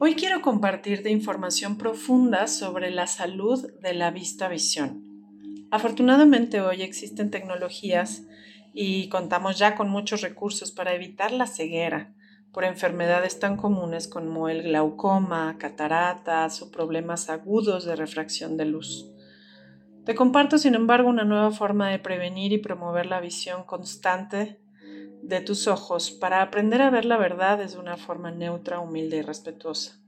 Hoy quiero compartirte información profunda sobre la salud de la vista-visión. Afortunadamente hoy existen tecnologías y contamos ya con muchos recursos para evitar la ceguera por enfermedades tan comunes como el glaucoma, cataratas o problemas agudos de refracción de luz. Te comparto, sin embargo, una nueva forma de prevenir y promover la visión constante de tus ojos para aprender a ver la verdad desde una forma neutra, humilde y respetuosa.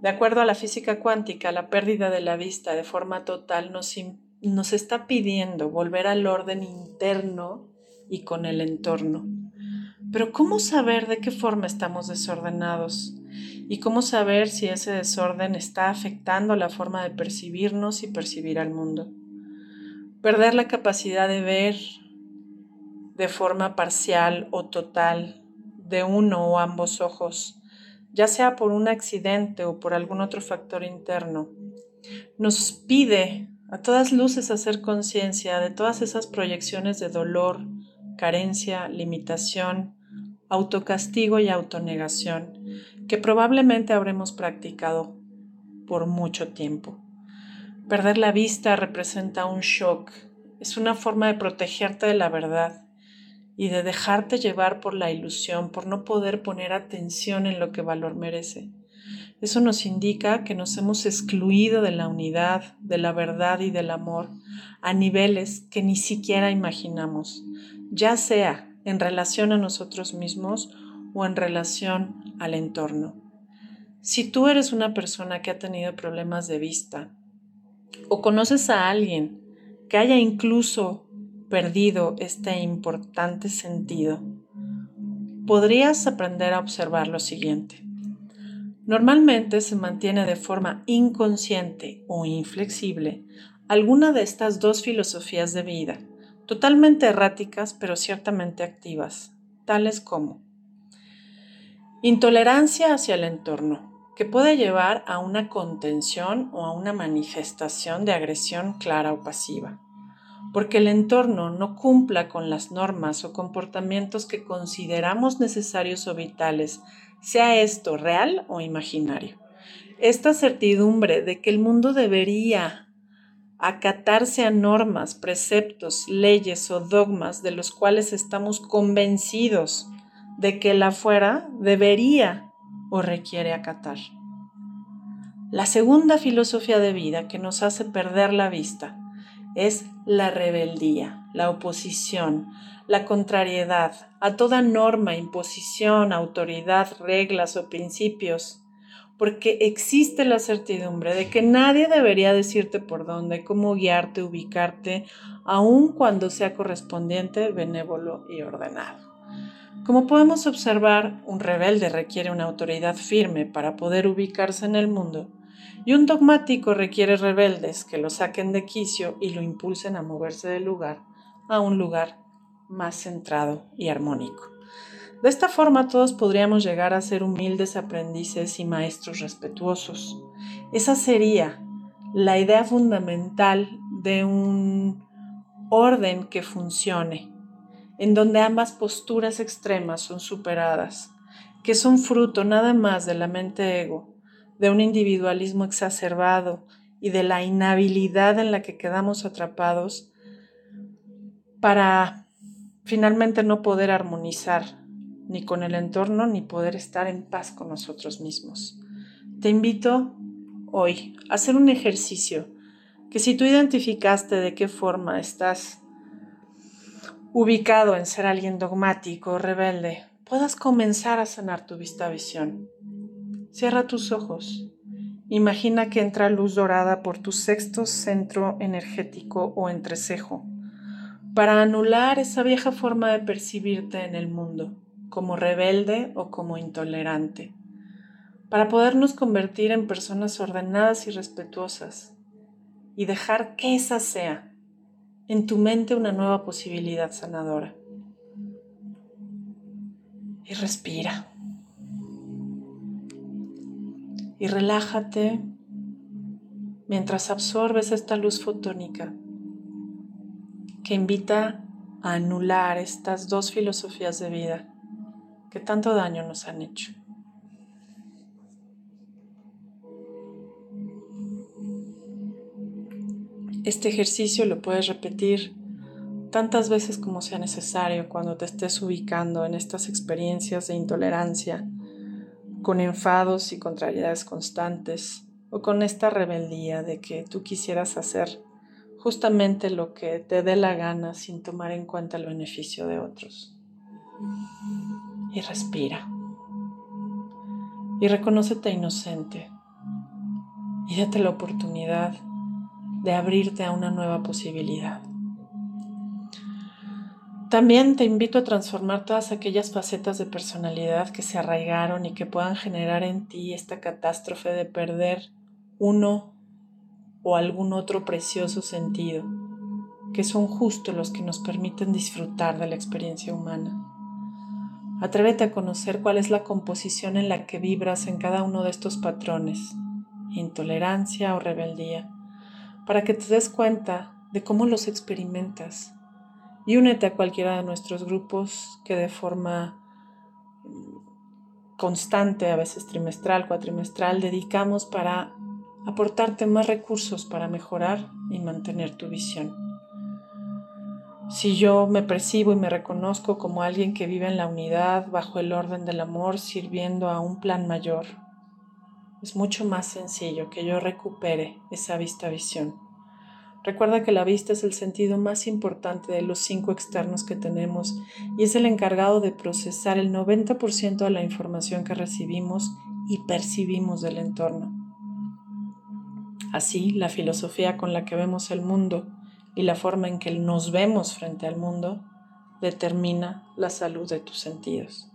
De acuerdo a la física cuántica, la pérdida de la vista de forma total nos, nos está pidiendo volver al orden interno y con el entorno. Pero ¿cómo saber de qué forma estamos desordenados? ¿Y cómo saber si ese desorden está afectando la forma de percibirnos y percibir al mundo? Perder la capacidad de ver, de forma parcial o total de uno o ambos ojos, ya sea por un accidente o por algún otro factor interno, nos pide a todas luces hacer conciencia de todas esas proyecciones de dolor, carencia, limitación, autocastigo y autonegación que probablemente habremos practicado por mucho tiempo. Perder la vista representa un shock, es una forma de protegerte de la verdad y de dejarte llevar por la ilusión, por no poder poner atención en lo que valor merece. Eso nos indica que nos hemos excluido de la unidad, de la verdad y del amor a niveles que ni siquiera imaginamos, ya sea en relación a nosotros mismos o en relación al entorno. Si tú eres una persona que ha tenido problemas de vista o conoces a alguien que haya incluso perdido este importante sentido, podrías aprender a observar lo siguiente. Normalmente se mantiene de forma inconsciente o inflexible alguna de estas dos filosofías de vida, totalmente erráticas pero ciertamente activas, tales como intolerancia hacia el entorno, que puede llevar a una contención o a una manifestación de agresión clara o pasiva porque el entorno no cumpla con las normas o comportamientos que consideramos necesarios o vitales, sea esto real o imaginario. Esta certidumbre de que el mundo debería acatarse a normas, preceptos, leyes o dogmas de los cuales estamos convencidos de que el afuera debería o requiere acatar. La segunda filosofía de vida que nos hace perder la vista es la rebeldía, la oposición, la contrariedad a toda norma, imposición, autoridad, reglas o principios, porque existe la certidumbre de que nadie debería decirte por dónde, cómo guiarte, ubicarte, aun cuando sea correspondiente, benévolo y ordenado. Como podemos observar, un rebelde requiere una autoridad firme para poder ubicarse en el mundo y un dogmático requiere rebeldes que lo saquen de quicio y lo impulsen a moverse del lugar a un lugar más centrado y armónico. De esta forma todos podríamos llegar a ser humildes aprendices y maestros respetuosos. Esa sería la idea fundamental de un orden que funcione, en donde ambas posturas extremas son superadas, que son fruto nada más de la mente ego de un individualismo exacerbado y de la inhabilidad en la que quedamos atrapados para finalmente no poder armonizar ni con el entorno ni poder estar en paz con nosotros mismos. Te invito hoy a hacer un ejercicio que si tú identificaste de qué forma estás ubicado en ser alguien dogmático o rebelde, puedas comenzar a sanar tu vista visión. Cierra tus ojos. Imagina que entra luz dorada por tu sexto centro energético o entrecejo para anular esa vieja forma de percibirte en el mundo, como rebelde o como intolerante, para podernos convertir en personas ordenadas y respetuosas y dejar que esa sea en tu mente una nueva posibilidad sanadora. Y respira. y relájate mientras absorbes esta luz fotónica que invita a anular estas dos filosofías de vida que tanto daño nos han hecho. Este ejercicio lo puedes repetir tantas veces como sea necesario cuando te estés ubicando en estas experiencias de intolerancia con enfados y contrariedades constantes, o con esta rebeldía de que tú quisieras hacer justamente lo que te dé la gana sin tomar en cuenta el beneficio de otros. Y respira. Y reconócete inocente. Y date la oportunidad de abrirte a una nueva posibilidad. También te invito a transformar todas aquellas facetas de personalidad que se arraigaron y que puedan generar en ti esta catástrofe de perder uno o algún otro precioso sentido, que son justo los que nos permiten disfrutar de la experiencia humana. Atrévete a conocer cuál es la composición en la que vibras en cada uno de estos patrones, intolerancia o rebeldía, para que te des cuenta de cómo los experimentas y únete a cualquiera de nuestros grupos que de forma constante, a veces trimestral, cuatrimestral, dedicamos para aportarte más recursos para mejorar y mantener tu visión. Si yo me percibo y me reconozco como alguien que vive en la unidad, bajo el orden del amor, sirviendo a un plan mayor, es mucho más sencillo que yo recupere esa vista visión. Recuerda que la vista es el sentido más importante de los cinco externos que tenemos y es el encargado de procesar el 90% de la información que recibimos y percibimos del entorno. Así, la filosofía con la que vemos el mundo y la forma en que nos vemos frente al mundo determina la salud de tus sentidos.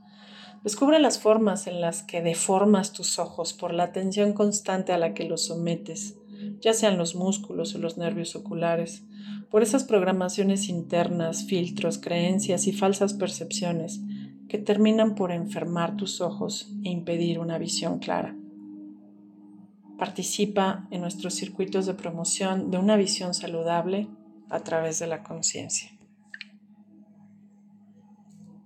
Descubre las formas en las que deformas tus ojos por la atención constante a la que los sometes, ya sean los músculos o los nervios oculares, por esas programaciones internas, filtros, creencias y falsas percepciones que terminan por enfermar tus ojos e impedir una visión clara. Participa en nuestros circuitos de promoción de una visión saludable a través de la conciencia.